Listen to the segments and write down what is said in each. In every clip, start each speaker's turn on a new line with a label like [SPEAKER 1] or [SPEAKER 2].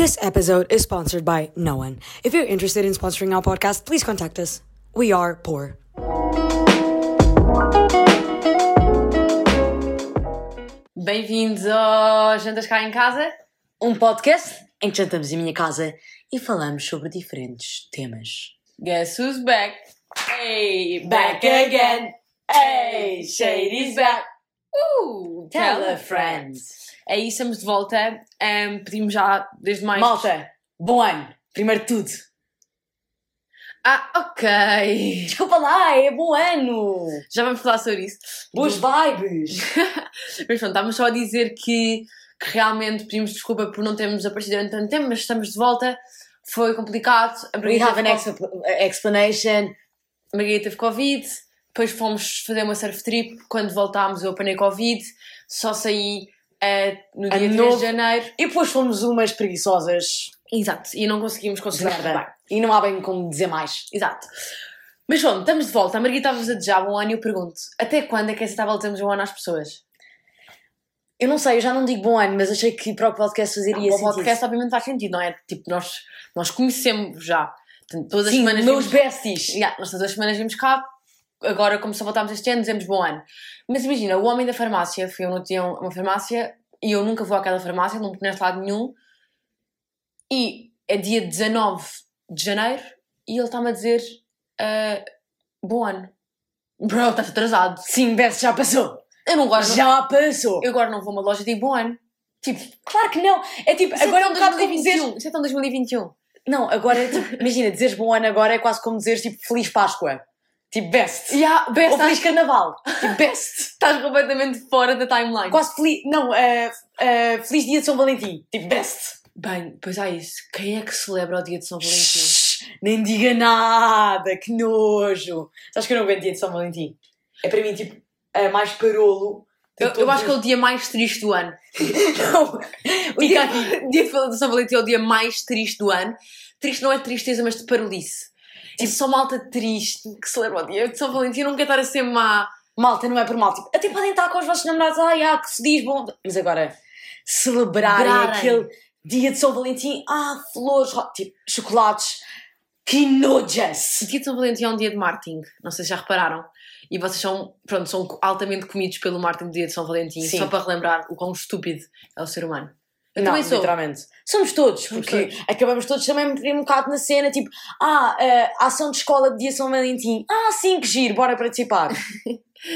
[SPEAKER 1] This episode is sponsored by no one. If you're interested in sponsoring our podcast, please contact us. We are poor.
[SPEAKER 2] Bem-vindos ao Jantas Cá em Casa.
[SPEAKER 1] Um podcast em que jantamos em minha casa e falamos sobre diferentes temas.
[SPEAKER 2] Guess who's back? Hey, back again. Hey, Shady's back. Uh, tell a friend. É isso, estamos de volta. Um, pedimos já desde mais.
[SPEAKER 1] Malta, bom ano. Primeiro de tudo.
[SPEAKER 2] Ah, ok.
[SPEAKER 1] Desculpa lá, é bom ano.
[SPEAKER 2] Já vamos falar sobre isso.
[SPEAKER 1] Boas vibes.
[SPEAKER 2] Mas pronto, estávamos só a dizer que, que realmente pedimos desculpa por não termos aparecido durante tanto tempo, mas estamos de volta. Foi complicado. A
[SPEAKER 1] We have an expl- explanation.
[SPEAKER 2] a Margarida teve Covid, depois fomos fazer uma surf trip. Quando voltámos, eu apanhei Covid, só saí eh, no dia
[SPEAKER 1] Ano
[SPEAKER 2] 3
[SPEAKER 1] novo.
[SPEAKER 2] de janeiro.
[SPEAKER 1] E depois fomos umas preguiçosas
[SPEAKER 2] Exato, e não conseguimos conciliar
[SPEAKER 1] merda.
[SPEAKER 2] bem.
[SPEAKER 1] E não há bem como dizer mais.
[SPEAKER 2] Exato. Mas pronto, estamos de volta. A Margarida estava-vos a desejar bom ano e eu pergunto: até quando é que é aceitável dizermos bom ano às pessoas?
[SPEAKER 1] Eu não sei, eu já não digo bom ano, mas achei que para o podcast fazeria
[SPEAKER 2] o
[SPEAKER 1] sentido.
[SPEAKER 2] podcast obviamente faz sentido, não é? Tipo, nós, nós conhecemos já. Portanto, todas as
[SPEAKER 1] Sim,
[SPEAKER 2] semanas
[SPEAKER 1] meus
[SPEAKER 2] vimos-
[SPEAKER 1] besties.
[SPEAKER 2] Yeah, nós todas as semanas vimos cá, agora como só voltámos este ano, dizemos bom ano. Mas imagina, o homem da farmácia, fui eu no dia a uma farmácia e eu nunca vou àquela farmácia, não conheço lado nenhum. E é dia 19 de janeiro e ele está-me a dizer ah, bom ano. Bro, estás atrasado.
[SPEAKER 1] Sim, best, já passou.
[SPEAKER 2] Eu não gosto.
[SPEAKER 1] Já passou.
[SPEAKER 2] Eu agora não vou a uma loja e digo bom ano. Tipo,
[SPEAKER 1] Claro que não. É tipo,
[SPEAKER 2] isso
[SPEAKER 1] agora é
[SPEAKER 2] é
[SPEAKER 1] um bocado como dizer.
[SPEAKER 2] 2021. Isso é tão 2021.
[SPEAKER 1] Não, agora é tipo, imagina, dizeres bom ano agora é quase como dizeres tipo Feliz Páscoa. Tipo, best.
[SPEAKER 2] Yeah, best,
[SPEAKER 1] Ou Feliz
[SPEAKER 2] estás,
[SPEAKER 1] Carnaval. Tipo, best.
[SPEAKER 2] estás completamente fora da timeline.
[SPEAKER 1] Quase feliz. Não, eh, eh, Feliz Dia de São Valentim. Tipo, best.
[SPEAKER 2] Bem, pois há isso. Quem é que celebra o dia de São Valentim?
[SPEAKER 1] Shhh, nem diga nada, que nojo. Sabes que eu não aguento Dia de São Valentim? É para mim tipo, eh, mais parolo.
[SPEAKER 2] Eu, eu acho que é o dia mais triste do ano.
[SPEAKER 1] Não. O dia...
[SPEAKER 2] dia de São Valentim é o dia mais triste do ano. Triste não é tristeza, mas de parolice. Tipo, só malta triste que celebra o dia de São Valentim. Eu não quero estar a ser má.
[SPEAKER 1] Malta, não é por mal. Tipo, até podem estar com os vossos namorados. Ai, ah, que se diz bom. Mas agora, celebrarem aquele dia de São Valentim. Ah, flores, tipo, chocolates. Que
[SPEAKER 2] O
[SPEAKER 1] nojas.
[SPEAKER 2] dia de São Valentim é um dia de marketing. Não sei se já repararam. E vocês são, pronto, são altamente comidos pelo marketing do dia de São Valentim.
[SPEAKER 1] Sim.
[SPEAKER 2] Só para relembrar o quão estúpido é o ser humano.
[SPEAKER 1] Não,
[SPEAKER 2] também sou.
[SPEAKER 1] literalmente. Somos todos,
[SPEAKER 2] Somos
[SPEAKER 1] porque
[SPEAKER 2] todos.
[SPEAKER 1] acabamos todos também um bocado na cena, tipo, ah, a ação de escola de dia São Valentim. Ah, sim, que giro, bora participar.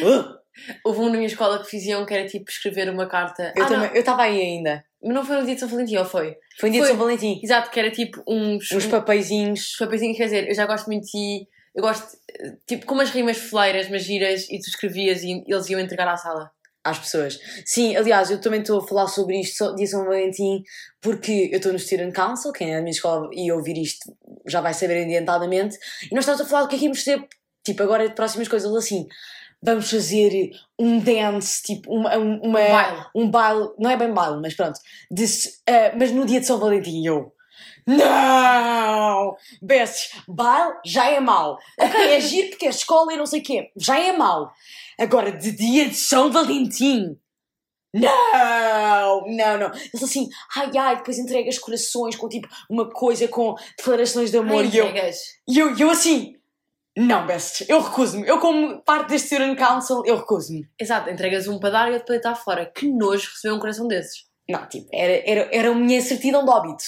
[SPEAKER 1] Uh,
[SPEAKER 2] Houve um na minha escola que fiziam que era tipo escrever uma carta.
[SPEAKER 1] eu
[SPEAKER 2] ah,
[SPEAKER 1] também, eu estava aí ainda.
[SPEAKER 2] não, mas não foi no dia de São Valentim, ou foi?
[SPEAKER 1] Foi um dia
[SPEAKER 2] Foi.
[SPEAKER 1] de São Valentim.
[SPEAKER 2] Exato, que era tipo uns,
[SPEAKER 1] Uns papeizinhos.
[SPEAKER 2] Os papeizinhos, quer dizer, eu já gosto muito de. Eu gosto, eh, tipo, com umas rimas foleiras, mas giras, e tu escrevias e eles iam entregar à sala.
[SPEAKER 1] Às pessoas. Sim, aliás, eu também estou a falar sobre isto dia São Valentim porque eu estou no Student Council, quem é da minha escola e ouvir isto já vai saber adiantadamente, e nós estamos a falar do que é que íamos ter, tipo, agora de próximas coisas, assim, vamos fazer um dance, tipo, uma, um- uma,
[SPEAKER 2] Baile.
[SPEAKER 1] um baile, não é bem baile, mas pronto, de, eh, mas no dia de São Valentim, eu... Não! Bestes, baile já é mau. Ok, é giro porque é escola e não sei o quê. Já é mau. Agora, de dia de São Valentim. Não, não, não. Eles assim, ai ai, depois entregas corações com tipo uma coisa com declarações de amor.
[SPEAKER 2] Ai,
[SPEAKER 1] e eu, e eu, eu assim, não, bestes, eu recuso-me. Eu, como parte deste Student Council, eu recuso-me.
[SPEAKER 2] Exato, entregas um para dar e outro para deitar fora. Que nojo receber um coração desses.
[SPEAKER 1] Não, tipo, era, era, era a minha certidão de óbito.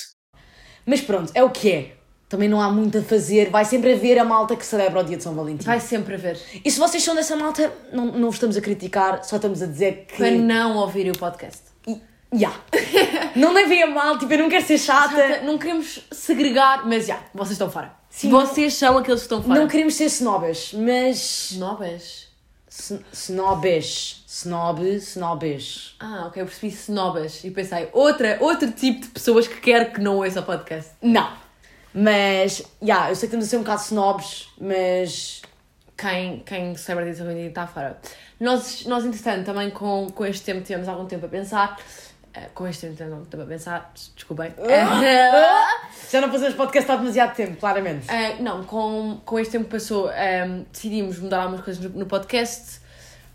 [SPEAKER 1] Mas pronto, é o que é. Também não há muito a fazer, vai sempre haver a malta que celebra o dia de São Valentim.
[SPEAKER 2] Vai sempre haver.
[SPEAKER 1] E se vocês são dessa malta, não, não vos estamos a criticar, só estamos a dizer que.
[SPEAKER 2] Para não ouvirem o podcast.
[SPEAKER 1] Ya. não levem a mal, tipo, eu não quero ser chata.
[SPEAKER 2] Não queremos segregar, mas já, vocês estão fora.
[SPEAKER 1] Sim,
[SPEAKER 2] vocês são aqueles que estão fora.
[SPEAKER 1] Não queremos ser snobas, mas.
[SPEAKER 2] Snobas?
[SPEAKER 1] Sn- Snobes. Snob, snobes.
[SPEAKER 2] Ah, ok, eu percebi snobas e pensei, outra, outro tipo de pessoas que quer que não ouça o podcast.
[SPEAKER 1] Não. Mas, ya, eu sei que estamos a ser um bocado snobs, mas.
[SPEAKER 2] quem, quem celebra a Dia de está fora. Nós, nós, entretanto, também com, com este tempo tivemos algum tempo a pensar. Eh, com este tempo a pensar, desculpem.
[SPEAKER 1] Já não fazemos podcast há demasiado tempo, claramente.
[SPEAKER 2] Eh, não, com, com este tempo que passou, ehm, decidimos mudar algumas coisas no, no podcast.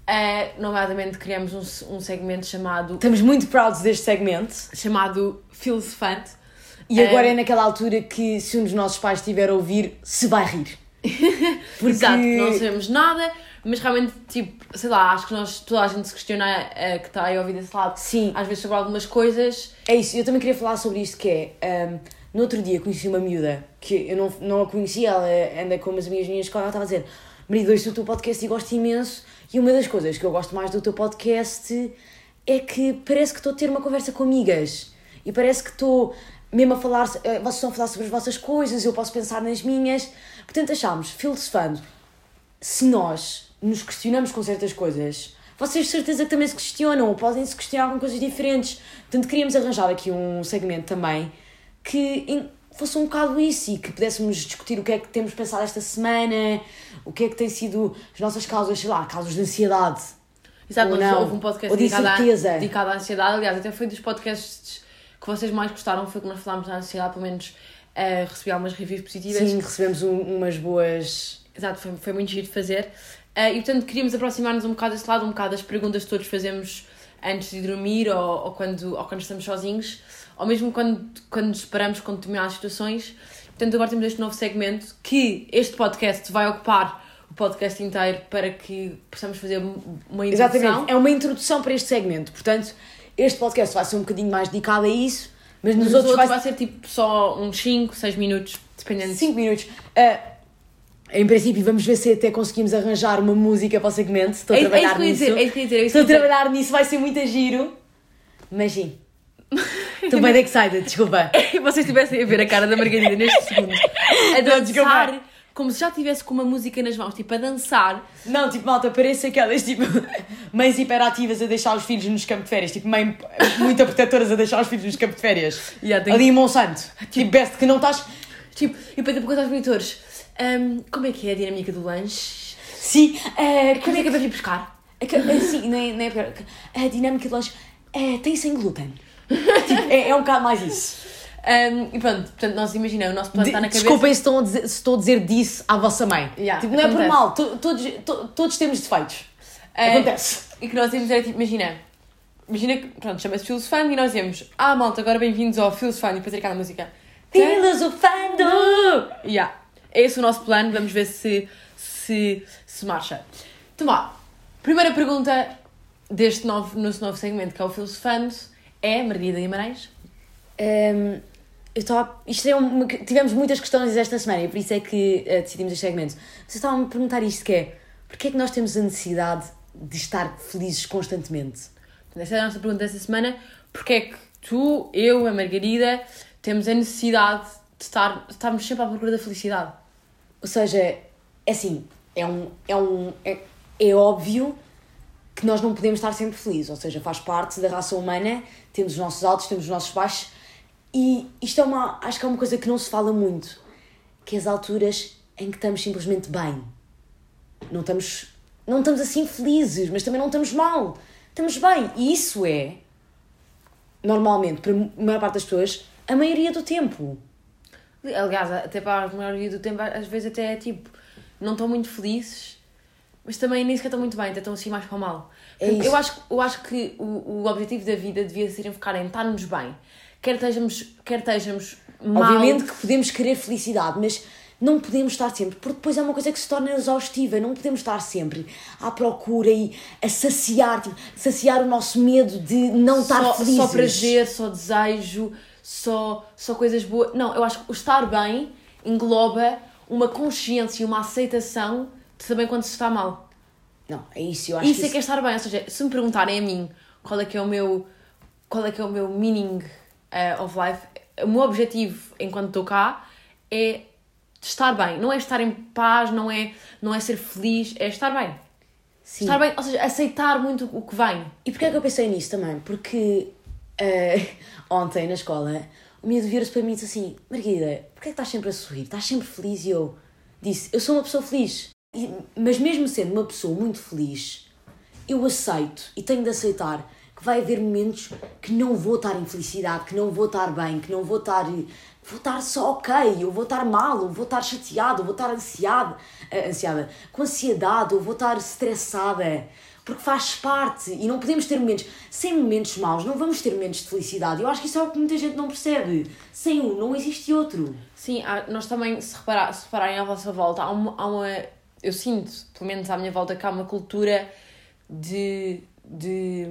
[SPEAKER 2] Eh, nomeadamente, criamos um, um segmento chamado,
[SPEAKER 1] Estamos muito prouds deste segmento.
[SPEAKER 2] chamado Fun.
[SPEAKER 1] E agora é naquela altura que, se um dos nossos pais estiver a ouvir, se vai rir.
[SPEAKER 2] Porque... Exato, não sabemos nada, mas realmente, tipo, sei lá, acho que nós, toda a gente se questiona é, que está aí a ouvir desse lado,
[SPEAKER 1] Sim.
[SPEAKER 2] às vezes sobre algumas coisas.
[SPEAKER 1] É isso, eu também queria falar sobre isto que é. Um, no outro dia conheci uma miúda que eu não, não a conhecia, ela anda com umas amigas minhas que ela estava a dizer: Marido, ouço o teu podcast e gosto imenso. E uma das coisas que eu gosto mais do teu podcast é que parece que estou a ter uma conversa com amigas e parece que estou mesmo a falar, eh, vocês estão a falar sobre as vossas coisas, eu posso pensar nas minhas. Portanto, achámos, filosofando, se nós nos questionamos com certas coisas, vocês de certeza que também se questionam, ou podem se questionar com coisas diferentes. Portanto, queríamos arranjar aqui um segmento também que fosse um bocado isso e que pudéssemos discutir o que é que temos pensado esta semana, o que é que tem sido as nossas causas, sei lá, causas de ansiedade.
[SPEAKER 2] Exato,
[SPEAKER 1] ou não,
[SPEAKER 2] houve um podcast dedicado, à,
[SPEAKER 1] incerteza.
[SPEAKER 2] dedicado à ansiedade. Aliás, até foi dos podcasts que vocês mais gostaram, foi que nós falámos da ansiedade, pelo menos uh, recebi algumas reviews positivas.
[SPEAKER 1] Sim, recebemos um, umas boas.
[SPEAKER 2] Exato, foi, foi muito giro de fazer. Uh, e portanto queríamos aproximar-nos um bocado desse lado, um bocado das perguntas que todos fazemos antes de dormir ou, ou, quando, ou quando estamos sozinhos, ou mesmo quando, quando nos separamos com determinadas situações. Portanto, agora temos este novo segmento que este podcast vai ocupar o podcast inteiro para que possamos fazer uma introdução.
[SPEAKER 1] Exatamente, é uma introdução para este segmento. Portanto, este podcast vai ser um bocadinho mais dedicado a isso, mas nos,
[SPEAKER 2] Nos
[SPEAKER 1] outros
[SPEAKER 2] outros
[SPEAKER 1] vai
[SPEAKER 2] vai ser tipo só uns 5, 6 minutos, dependendo.
[SPEAKER 1] 5 minutos. Ah, em princípio, vamos ver se até conseguimos arranjar uma música para o segmento. Estou a
[SPEAKER 2] É- é
[SPEAKER 1] trabalhar
[SPEAKER 2] ia
[SPEAKER 1] nisso.
[SPEAKER 2] dizer, é dizer, é
[SPEAKER 1] Estou a trabalhar nisso, vai ser muito giro. Mas sim. Estou bem excited, desculpa.
[SPEAKER 2] vocês estivessem a ver a cara da Margarida neste segundo a
[SPEAKER 1] Não, desculpa.
[SPEAKER 2] dançar como se já estivesse com uma música nas mãos, tipo a dançar.
[SPEAKER 1] Não, tipo, malta, parece aquelas, tipo, mães hiperativas a deixar os filhos nos campos de férias. Tipo, mãe muito protetoras a deixar os filhos nos campos de férias.
[SPEAKER 2] Yeah,
[SPEAKER 1] Ali em Monsanto. Tipo, best que não estás...
[SPEAKER 2] Tipo, e depois depois aos monitores. "Ahm, como é que é a dinâmica do lanche?
[SPEAKER 1] Sim, eh,
[SPEAKER 2] Como é que é para vir buscar?
[SPEAKER 1] É é, sim, nem, nem é. A dinâmica de lanche é, tem sem glúten. Tipo, é, é um bocado mais isso.
[SPEAKER 2] Ahm, e pronto, portanto, nós imaginamos, o nosso plano
[SPEAKER 1] De-
[SPEAKER 2] está na cabeça.
[SPEAKER 1] desculpem se, a dizer, se estou a dizer disso à vossa mãe.
[SPEAKER 2] Yeah,
[SPEAKER 1] tipo, não é por
[SPEAKER 2] acontece.
[SPEAKER 1] mal, to- todos, to- todos temos defeitos.
[SPEAKER 2] Ah,
[SPEAKER 1] Acontece.
[SPEAKER 2] E que nós íamos era tipo, imagina. Imagina que, pronto, chama-se Filosofando e nós dizemos, ah malta, agora bem-vindos ao Filosofando e depois aquela música.
[SPEAKER 1] Filosofando!
[SPEAKER 2] Yeah. É esse o nosso plano, vamos ver se, se, se marcha. Vá, primeira pergunta deste novo, nosso novo segmento que é o Filosofando é Margarida Guimarães.
[SPEAKER 1] Hum, eu estava. Isto é tivemos muitas questões esta semana e por isso é que eh, decidimos este segmento. Vocês estavam a me perguntar isto que é: porquê é que nós temos a necessidade de estar felizes constantemente?
[SPEAKER 2] Essa é a nossa pergunta desta semana. Porque é que tu, eu, a Margarida, temos a necessidade de estar, de estarmos sempre à procura da felicidade?
[SPEAKER 1] Ou seja, é assim, é um. É, um, é, é óbvio que nós não podemos estar sempre felizes, ou seja, faz parte da raça humana, temos os nossos altos, temos os nossos baixos, e isto é uma. Acho que é uma coisa que não se fala muito, que é as alturas em que estamos simplesmente bem. Não estamos. Não estamos assim felizes, mas também não estamos mal. Estamos bem. E isso é, normalmente, para a maior parte das pessoas, a maioria do tempo.
[SPEAKER 2] Aliás, até para a maioria do tempo, às vezes até é tipo, não estão muito felizes, mas também nem sequer estão muito bem, até estão assim mais para o mal.
[SPEAKER 1] É
[SPEAKER 2] eu, acho, eu acho que o, o objetivo da vida devia ser enfocar em estarmos bem. Quer estejamos, quer estejamos mal.
[SPEAKER 1] Obviamente que podemos querer felicidade, mas não podemos estar sempre, porque depois é uma coisa que se torna exaustiva, não podemos estar sempre à procura e a saciar, tipo, saciar o nosso medo de não estar
[SPEAKER 2] só,
[SPEAKER 1] felizes.
[SPEAKER 2] só prazer, só desejo, só, só coisas boas. Não, eu acho que o estar bem engloba uma consciência e uma aceitação de saber quando se está mal.
[SPEAKER 1] Não, é isso, eu acho
[SPEAKER 2] Isso
[SPEAKER 1] que
[SPEAKER 2] é que é estar bem. Ou seja, se me perguntarem a mim qual é que é o meu, qual é que é o meu meaning eh, of life, o meu objetivo enquanto estou cá é estar bem. Não é estar em paz, não é, não é ser feliz, é estar bem.
[SPEAKER 1] Sim.
[SPEAKER 2] Estar bem, ou seja, aceitar muito o que vem.
[SPEAKER 1] E porquê é que eu pensei nisso também? Porque eh, ontem na escola o miúdo vira-se para mim e disse assim: Margarida, porquê é que estás sempre a sorrir? Estás sempre feliz? E eu disse: Eu sou uma pessoa feliz. E- mas mesmo sendo uma pessoa muito feliz, eu aceito e tenho de aceitar que vai haver momentos que não vou estar em felicidade, que não vou estar bem, que não vou estar. Vou estar só ok, eu vou estar mal, eu vou estar chateado, eu vou estar ansiado, eh, ansiada, com ansiedade, eu vou estar estressada, porque faz parte e não podemos ter momentos. Sem momentos maus, não vamos ter momentos de felicidade. Eu acho que isso é o que muita gente não percebe. Sem um, não existe outro.
[SPEAKER 2] Sim, há- nós também, se, reparar, se repararem à vossa volta, há uma, há uma. Eu sinto, pelo menos à minha volta, que há uma cultura de. de,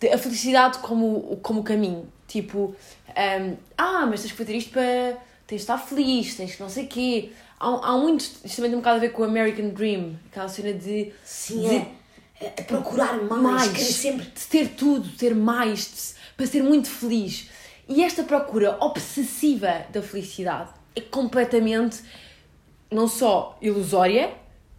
[SPEAKER 2] de a felicidade como, como caminho. Tipo, hum, ah, mas tens que fazer isto para. tens de estar feliz, tens que não sei o quê. Há, há muito. Isto também tem um bocado a ver com o American Dream, aquela cena de.
[SPEAKER 1] Sim,
[SPEAKER 2] de-
[SPEAKER 1] é. É- é procurar mais,
[SPEAKER 2] mais,
[SPEAKER 1] querer sempre.
[SPEAKER 2] de ter tudo, ter mais, de- para ser muito feliz. E esta procura obsessiva da felicidade é completamente não só ilusória,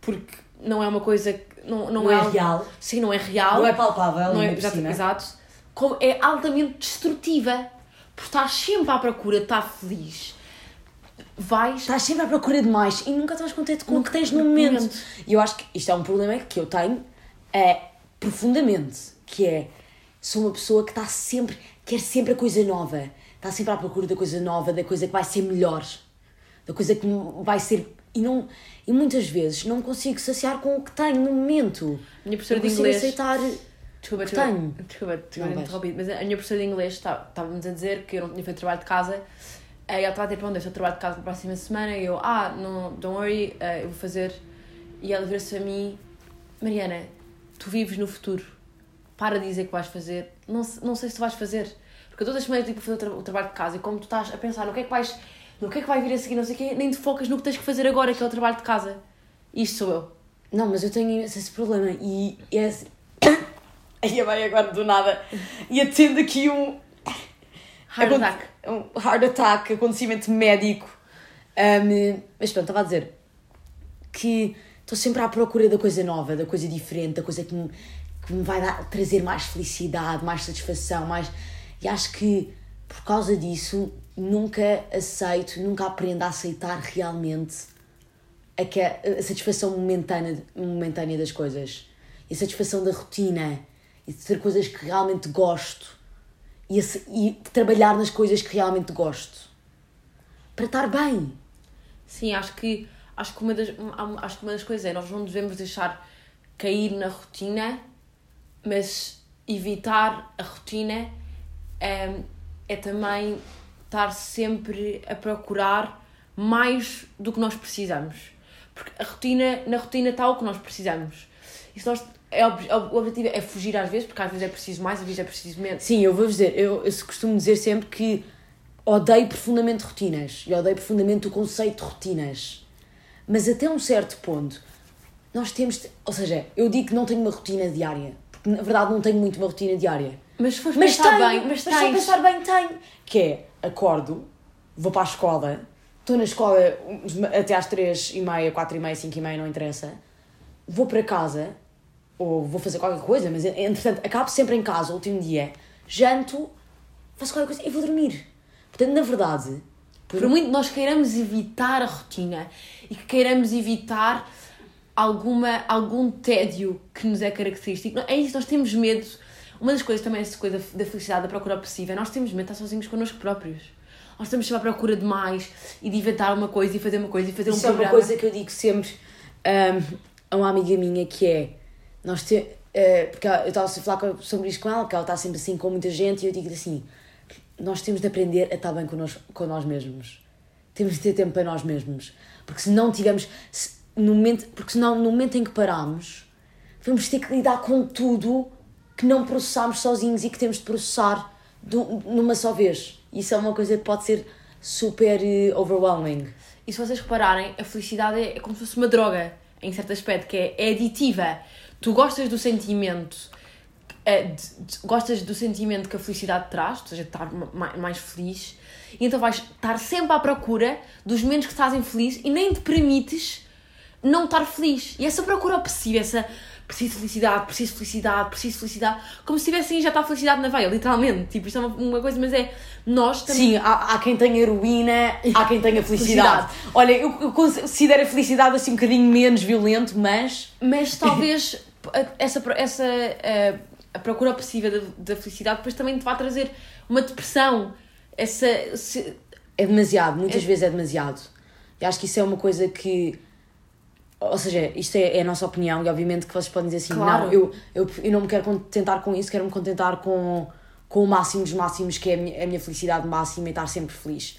[SPEAKER 2] porque não é uma coisa que não, não,
[SPEAKER 1] Não é
[SPEAKER 2] algo-
[SPEAKER 1] real.
[SPEAKER 2] Sim, não é real.
[SPEAKER 1] Não é palpável,
[SPEAKER 2] Não é, exato. Como é altamente destrutiva. Porque estás sempre à procura de estar feliz. Vais.
[SPEAKER 1] Estás sempre à procura de mais e nunca estás contente com o que tens no momento. E eu acho que isto é um problema que eu tenho é, profundamente, que é, sou uma pessoa que está sempre, quer sempre a coisa nova. Está sempre à procura da coisa nova, da coisa que vai ser melhor. Da coisa que vai ser... E, não, e muitas vezes não consigo saciar com o que tenho no momento.
[SPEAKER 2] Minha professora
[SPEAKER 1] não
[SPEAKER 2] de
[SPEAKER 1] consigo
[SPEAKER 2] inglês-
[SPEAKER 1] aceitar...
[SPEAKER 2] Desculpa,
[SPEAKER 1] que
[SPEAKER 2] desculpa,
[SPEAKER 1] tenho.
[SPEAKER 2] desculpa, desculpa
[SPEAKER 1] Não
[SPEAKER 2] interrompido, mas a minha professora de inglês está- estava-nos a dizer que eu não tinha feito trabalho de casa. Aí ela estava a dizer, pronto, o trabalho de casa para a próxima semana. E eu, ah, não, don't worry, eh, eu vou fazer. E ela vira-se a mim, Mariana, tu vives no futuro. Para de dizer que vais fazer. Não, não sei se tu vais fazer. Porque todas as semanas eu digo para fazer o, tra- o trabalho de casa e como tu estás a pensar no que é que vais. No que é que vai vir a seguir, não sei o quê, nem te focas no que tens que fazer agora, que é o trabalho de casa. Isto sou eu.
[SPEAKER 1] Não, mas eu tenho esse, esse problema e é assim... Aí vai agora do nada. E atendo aqui um...
[SPEAKER 2] Heart
[SPEAKER 1] Aconte-
[SPEAKER 2] attack.
[SPEAKER 1] Um heart attack, acontecimento médico. Um, mas pronto, estava a dizer que estou sempre à procura da coisa nova, da coisa diferente, da coisa que me, que me vai dar, trazer mais felicidade, mais satisfação, mais. E acho que por causa disso nunca aceito, nunca aprendo a aceitar realmente a, que- a satisfação momentânea, momentânea das coisas. E a satisfação da rotina. E de ter coisas que realmente gosto. E, ace- e trabalhar nas coisas que realmente gosto. Para estar bem.
[SPEAKER 2] Sim, acho que, acho, que uma das, acho que uma das coisas é nós não devemos deixar cair na rotina, mas evitar a rotina é, é também estar sempre a procurar mais do que nós precisamos. Porque a rotina, na rotina está o que nós precisamos. E se nós, é, ob- o objetivo é fugir às vezes, porque às vezes é preciso mais, às vezes é preciso menos.
[SPEAKER 1] Sim, eu vou dizer, eu, eu costumo dizer sempre que odeio profundamente rotinas. E odeio profundamente o conceito de rotinas. Mas até um certo ponto, nós temos. ou seja, eu digo que não tenho uma rotina diária. Porque na verdade não tenho muito uma rotina diária.
[SPEAKER 2] Mas se fores
[SPEAKER 1] Mas
[SPEAKER 2] pensar
[SPEAKER 1] tenho,
[SPEAKER 2] bem, mas
[SPEAKER 1] mas
[SPEAKER 2] tens.
[SPEAKER 1] pensar bem tenho. Que é, acordo, vou para a escola, estou na escola até às três e meia, quatro e meia, cinco e meia, não interessa. Vou para casa, ou vou fazer qualquer coisa, mas entretanto acabo sempre em casa, o último dia, janto, faço qualquer coisa e vou dormir. Portanto, na verdade,
[SPEAKER 2] Por muito nós queiramos evitar a rotina e que queiramos evitar alguma, algum tédio que nos é característico, é isso, nós temos medo. Uma das coisas também, essa coisa da felicidade, da procura obsessiva, é nós temos medo de estar sozinhos connosco próprios. Nós estamos sempre à procura de mais e de inventar uma coisa e fazer uma coisa e fazer um
[SPEAKER 1] Isso é uma
[SPEAKER 2] programa.
[SPEAKER 1] coisa que eu digo sempre hum, a uma amiga minha que é nós te, eh, porque eu estava a falar sobre isto com ela, que ela está sempre assim com muita gente, e eu digo assim: nós temos de aprender a estar bem com nós, com nós mesmos. Temos de ter tempo para nós mesmos. Porque se não tivermos. se- no momento, porque senão, no momento em que paramos, vamos ter que lidar com tudo que não processamos sozinhos e que temos de processar numa só vez. Isso é uma coisa que pode ser super eh, overwhelming.
[SPEAKER 2] E se vocês repararem, a felicidade é, é como se fosse uma droga, em certo aspecto, que é, é aditiva. Tu gostas do sentimento, de- gostas do sentimento que a felicidade traz, ou seja, de estar ma- ma- mais feliz, e então vais estar sempre à procura dos momentos que te fazem feliz e nem te permites não estar feliz. E essa procura obsessiva, essa preciso de felicidade, preciso de felicidade, preciso de felicidade, como se tivessem já está a felicidade na veia, literalmente. Tipo, isto é uma, uma coisa, mas é nós também.
[SPEAKER 1] Sim, há, há quem tenha heroína, há quem tenha felicidade. Olha, eu, eu considero a felicidade assim um bocadinho menos violento, mas.
[SPEAKER 2] Mas talvez essa, essa a, a procura obsessiva da, da felicidade depois também te vá trazer uma depressão. Essa, se-
[SPEAKER 1] É demasiado, muitas vezes é demasiado. E acho que isso é uma coisa que ou seja, isto é, é a nossa opinião e obviamente que vocês podem dizer assim,
[SPEAKER 2] Claro.
[SPEAKER 1] não, eu, eu, eu não me quero contentar com isso, quero me contentar com, com o máximo dos máximos, que é a minha, a minha felicidade máxima e estar sempre feliz.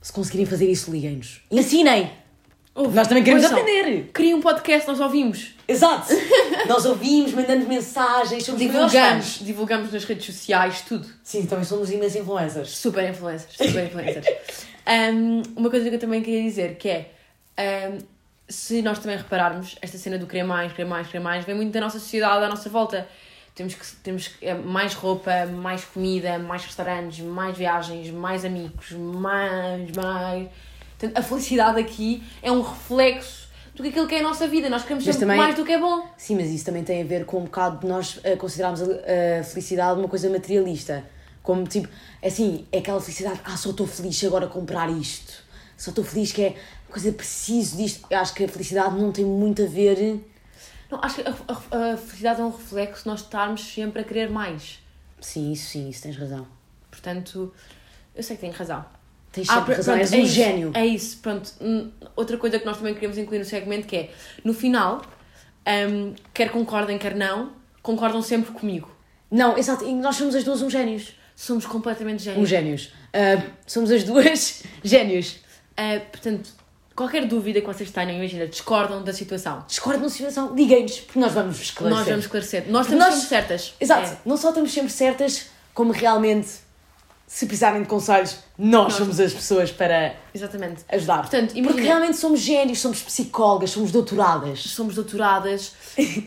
[SPEAKER 1] Se conseguirem fazer isso, liguem-nos. Ensinem!
[SPEAKER 2] Ouve,
[SPEAKER 1] Nós também queremos aprender!
[SPEAKER 2] Cria um podcast, nós ouvimos.
[SPEAKER 1] Exato! Nós ouvimos, mandamos mensagens, somos
[SPEAKER 2] Divulgamos, divulgamos nas redes sociais, tudo.
[SPEAKER 1] Sim, também somos imensos influencers.
[SPEAKER 2] Super influencers, super influencers. Um, uma coisa que eu também queria dizer que é um, se nós também repararmos, esta cena do querer mais, querer mais, querer mais, vem muito da nossa sociedade, à nossa volta. Temos que temos é, mais roupa, mais comida, mais restaurantes, mais viagens, mais amigos, mais, mais. Portanto, a felicidade aqui é um reflexo do que aquilo que é a nossa vida. Nós queremos
[SPEAKER 1] Mas
[SPEAKER 2] sempre
[SPEAKER 1] também-
[SPEAKER 2] mais do que é bom.
[SPEAKER 1] Sim, mas isso também tem a ver com um bocado de nós eh, considerarmos a, a felicidade uma coisa materialista. Como tipo, assim, é aquela felicidade, ah, só estou feliz agora comprar isto. Só estou feliz que é uma coisa preciso disto. Eu acho que a felicidade não tem muito a ver.
[SPEAKER 2] Não, acho que a, a- a felicidade é um reflexo de nós estarmos sempre a querer mais.
[SPEAKER 1] Sim, isso sim, isso tens razão.
[SPEAKER 2] Portanto, eu sei que tenho razão.
[SPEAKER 1] Tens
[SPEAKER 2] Ah,
[SPEAKER 1] sempre
[SPEAKER 2] pr-
[SPEAKER 1] razão, és
[SPEAKER 2] é
[SPEAKER 1] um
[SPEAKER 2] isso,
[SPEAKER 1] gênio.
[SPEAKER 2] É isso, pronto. Hum, Outra coisa que nós também queremos incluir no segmento que é, no final, hum, quer concordem, quer não, concordam sempre comigo.
[SPEAKER 1] Não, exato, e nós somos as duas um génios.
[SPEAKER 2] Somos completamente
[SPEAKER 1] Um
[SPEAKER 2] gênios.
[SPEAKER 1] génios. Ah, somos as duas génios.
[SPEAKER 2] Ah, portanto, qualquer dúvida que vocês tenham, imagina, discordam da situação.
[SPEAKER 1] Discordo na situação, liguem-nos, porque nós vamos esclarecer.
[SPEAKER 2] Nós vamos esclarecer. Nós estamos
[SPEAKER 1] nós-
[SPEAKER 2] sempre certas.
[SPEAKER 1] Exato,
[SPEAKER 2] É.
[SPEAKER 1] não só estamos sempre certas, como realmente, se precisarem de conselhos, nós,
[SPEAKER 2] Nós-
[SPEAKER 1] somos as pessoas para
[SPEAKER 2] Exatamente.
[SPEAKER 1] ajudar.
[SPEAKER 2] Portanto,
[SPEAKER 1] Porque
[SPEAKER 2] imagina-
[SPEAKER 1] realmente somos génios, somos psicólogas, somos doutoradas.
[SPEAKER 2] somos doutoradas,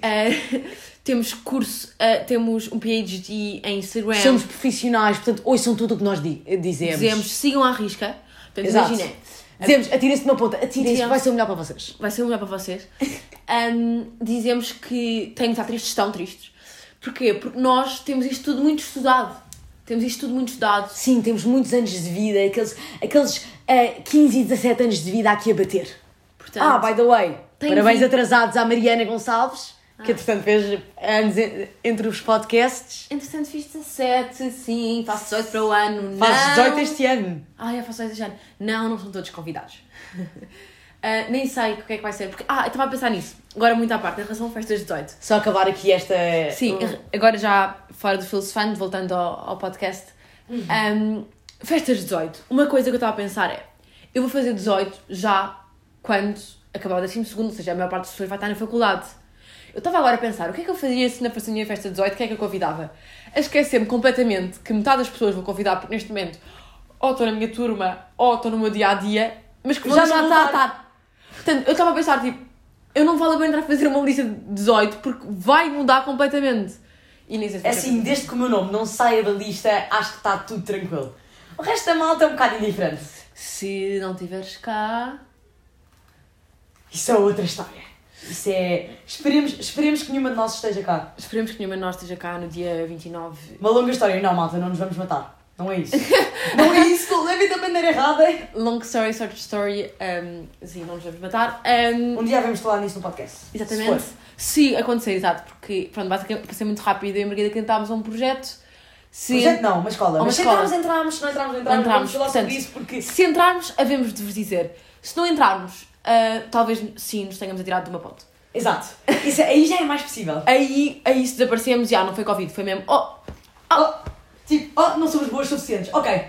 [SPEAKER 2] ah, temos curso, ah, temos um PhD em Instagram.
[SPEAKER 1] Somos profissionais, portanto, ouçam tudo o que nós di- dizemos.
[SPEAKER 2] Dizemos, sigam à risca. Portanto,
[SPEAKER 1] Exato.
[SPEAKER 2] imaginem,
[SPEAKER 1] Dizemos, atirem-se de uma ponta, atirem-se, vai ser o melhor para vocês.
[SPEAKER 2] vai ser melhor para vocês. Ahm, dizemos que têm que estar tristes, estão tristes. Porquê? Porque nós temos isto tudo muito estudado. Temos isto tudo muito estudado.
[SPEAKER 1] Sim, temos muitos anos de vida, aqueles, aqueles ah, 15 e 17 anos de vida aqui a bater.
[SPEAKER 2] Portanto,
[SPEAKER 1] Ah, by the way, parabéns
[SPEAKER 2] vi-
[SPEAKER 1] atrasados à Mariana Gonçalves, que entretanto fez anos en- entre os podcasts.
[SPEAKER 2] entretanto fiz 17, sim, faço 18 para o ano.
[SPEAKER 1] Faz
[SPEAKER 2] não.
[SPEAKER 1] 18 este ano.
[SPEAKER 2] Ai, eu faço 18 este ano. Não, não são todos convidados. Ah, nem sei o que é que vai ser. Porque, ah, eu estava a pensar nisso. Agora muito à parte, em relação a festas de 18.
[SPEAKER 1] Só acabar aqui esta.
[SPEAKER 2] Sim,
[SPEAKER 1] Hum.
[SPEAKER 2] agora já fora do Fun, voltando ao, ao podcast. Um, festas de 18. Uma coisa que eu estava a pensar é: eu vou fazer 18 já quando acabar o 12, ou seja, a maior parte das pessoas vai estar na faculdade. Eu estava agora a pensar: o que é que eu faria se na fosse a minha festa de 18? Quem é que eu convidava? A esquecer-me completamente que metade das pessoas vou convidar, porque neste momento ou estou na minha turma ou estou no meu dia a dia, mas que
[SPEAKER 1] Já não
[SPEAKER 2] está. Portanto, eu estava a pensar, tipo, eu não vale a pena fazer uma lista de 18 porque vai mudar completamente. E nem sei se
[SPEAKER 1] É
[SPEAKER 2] vai
[SPEAKER 1] assim, desde que o meu nome não saia da lista, acho que está tudo tranquilo. O resto da malta é um bocado indiferente.
[SPEAKER 2] Se não tiveres cá.
[SPEAKER 1] Isso é outra história. Isso é. Esperemos, esperemos que nenhuma de nós esteja cá.
[SPEAKER 2] Esperemos que nenhuma de nós esteja cá no dia 29.
[SPEAKER 1] Uma longa história. Não, malta, não nos vamos matar. Não é isso. não é isso, que eu levei da maneira errada.
[SPEAKER 2] Long story, short story. Um, sim, não nos vamos matar. Um,
[SPEAKER 1] Um dia vamos falar nisso no podcast.
[SPEAKER 2] exatamente.
[SPEAKER 1] Se.
[SPEAKER 2] Se acontecer, exato, porque, pronto, basicamente, para ser muito rápido, eu e a Margarida cantámos a um projeto. Se,
[SPEAKER 1] Projeto não, uma escola.
[SPEAKER 2] Uma
[SPEAKER 1] Mas se
[SPEAKER 2] escola.
[SPEAKER 1] entrarmos, entramos. Se não entrarmos, entramos.
[SPEAKER 2] Entramos,
[SPEAKER 1] Vamos falar
[SPEAKER 2] portanto,
[SPEAKER 1] sobre isso porque.
[SPEAKER 2] se entrarmos, havemos de vos dizer. Se não entrarmos, ah, talvez sim nos tenhamos atirado de uma ponte.
[SPEAKER 1] Exato. Isso, aí já é mais possível.
[SPEAKER 2] Aí, aí se desaparecemos, já não foi Covid, foi mesmo. Oh!
[SPEAKER 1] Oh, tipo, oh, não somos boas suficientes. Ok.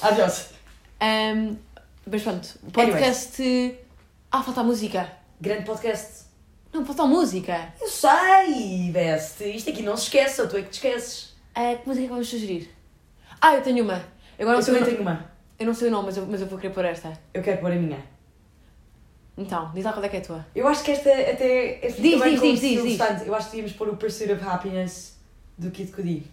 [SPEAKER 1] Adiós.
[SPEAKER 2] Um, mas pronto, o podcast. Ah, falta a música.
[SPEAKER 1] Grande podcast.
[SPEAKER 2] Não, falta a música.
[SPEAKER 1] Eu sei, Best. Isto aqui não se esqueça, tu é que te esqueces.
[SPEAKER 2] Ah, que música é que vamos sugerir? Ah, eu tenho uma. Agora
[SPEAKER 1] Eu
[SPEAKER 2] o
[SPEAKER 1] também tenho uma.
[SPEAKER 2] Eu não sei o nome, mas eu, mas eu vou querer pôr esta.
[SPEAKER 1] Eu quero pôr a minha.
[SPEAKER 2] Então, diz lá qual é que é a tua.
[SPEAKER 1] Eu acho que esta até. Esta
[SPEAKER 2] Diz, diz,
[SPEAKER 1] o
[SPEAKER 2] diz, diz, diz.
[SPEAKER 1] Eu acho que devíamos pôr o Pursuit of Happiness do Kid Cudi.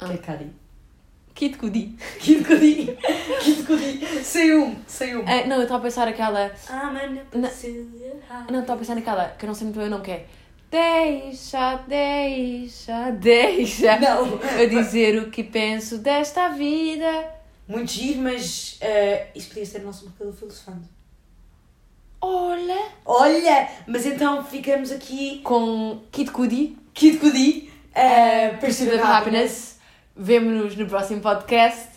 [SPEAKER 2] Ah.
[SPEAKER 1] Que é Cudi.
[SPEAKER 2] Kid Cudi.
[SPEAKER 1] Kid Cudi. Kid Cudi. Sei um. Sei um.
[SPEAKER 2] Ah, não, eu estava a pensar aquela.
[SPEAKER 1] I'm in a
[SPEAKER 2] Não. estava a pensar naquela, que eu não sei muito bem o nome, que é. Deixa, deixa, deixa.
[SPEAKER 1] Não.
[SPEAKER 2] Eu dizer o que penso desta vida.
[SPEAKER 1] Muito giro, mas eh, isso podia ser a nossa música do filosofando.
[SPEAKER 2] Olha!
[SPEAKER 1] Olha! Mas então ficamos aqui.
[SPEAKER 2] Com Kid Cudi.
[SPEAKER 1] Kid Cudi. Uh, Pursuit of Happiness.
[SPEAKER 2] Happiness. Vemo-nos no próximo podcast.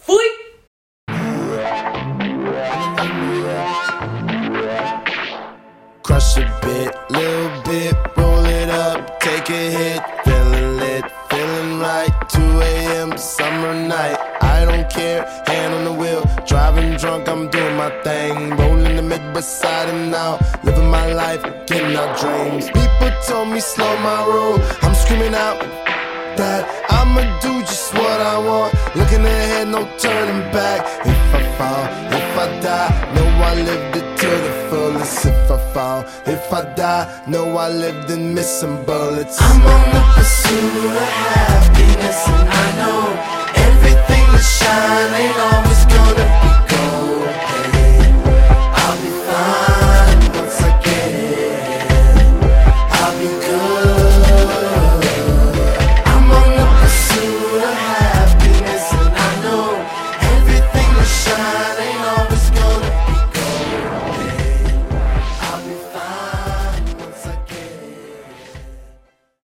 [SPEAKER 1] Fui!
[SPEAKER 3] Crush a bit, little bit, roll it up, take a hit, feeling lit, feeling right. 2 a.m. summer night, I don't care, hand on the wheel, driving drunk, I'm doing my thing, rolling the Midwest side and out, living my life, getting out dreams. People told me slow my roll, I'm screaming out that. I'ma do just what I want. Looking ahead, no turning back. If I fall, if I die, know I lived it to the fullest. If I fall, if I die, know I lived in missing bullets. I'm on the pursuit of happiness, and I know everything that shine ain't always gonna be gold.